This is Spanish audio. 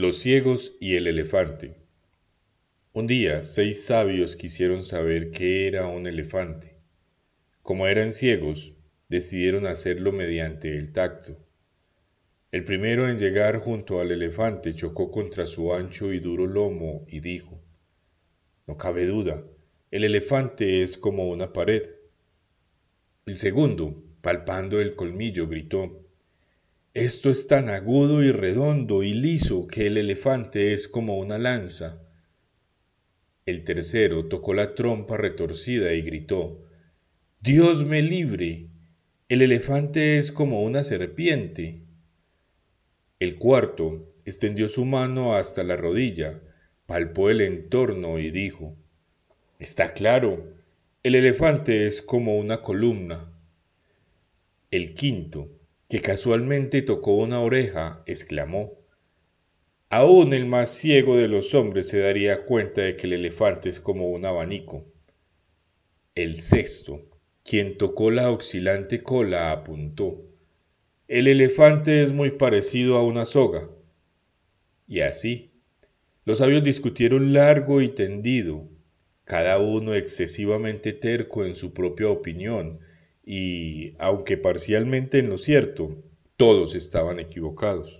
Los ciegos y el elefante. Un día, seis sabios quisieron saber qué era un elefante. Como eran ciegos, decidieron hacerlo mediante el tacto. El primero en llegar junto al elefante chocó contra su ancho y duro lomo y dijo, No cabe duda, el elefante es como una pared. El segundo, palpando el colmillo, gritó, Esto es tan agudo y redondo y liso que el elefante es como una lanza. El tercero tocó la trompa retorcida y gritó, Dios me libre, el elefante es como una serpiente. El cuarto extendió su mano hasta la rodilla, palpó el entorno y dijo, Está claro, el elefante es como una columna. El quinto, que casualmente tocó una oreja, exclamó, Aún el más ciego de los hombres se daría cuenta de que el elefante es como un abanico. El sexto, quien tocó la oscilante cola, apuntó. El elefante es muy parecido a una soga. Y así, los sabios discutieron largo y tendido, cada uno excesivamente terco en su propia opinión, y, aunque parcialmente en lo cierto, todos estaban equivocados.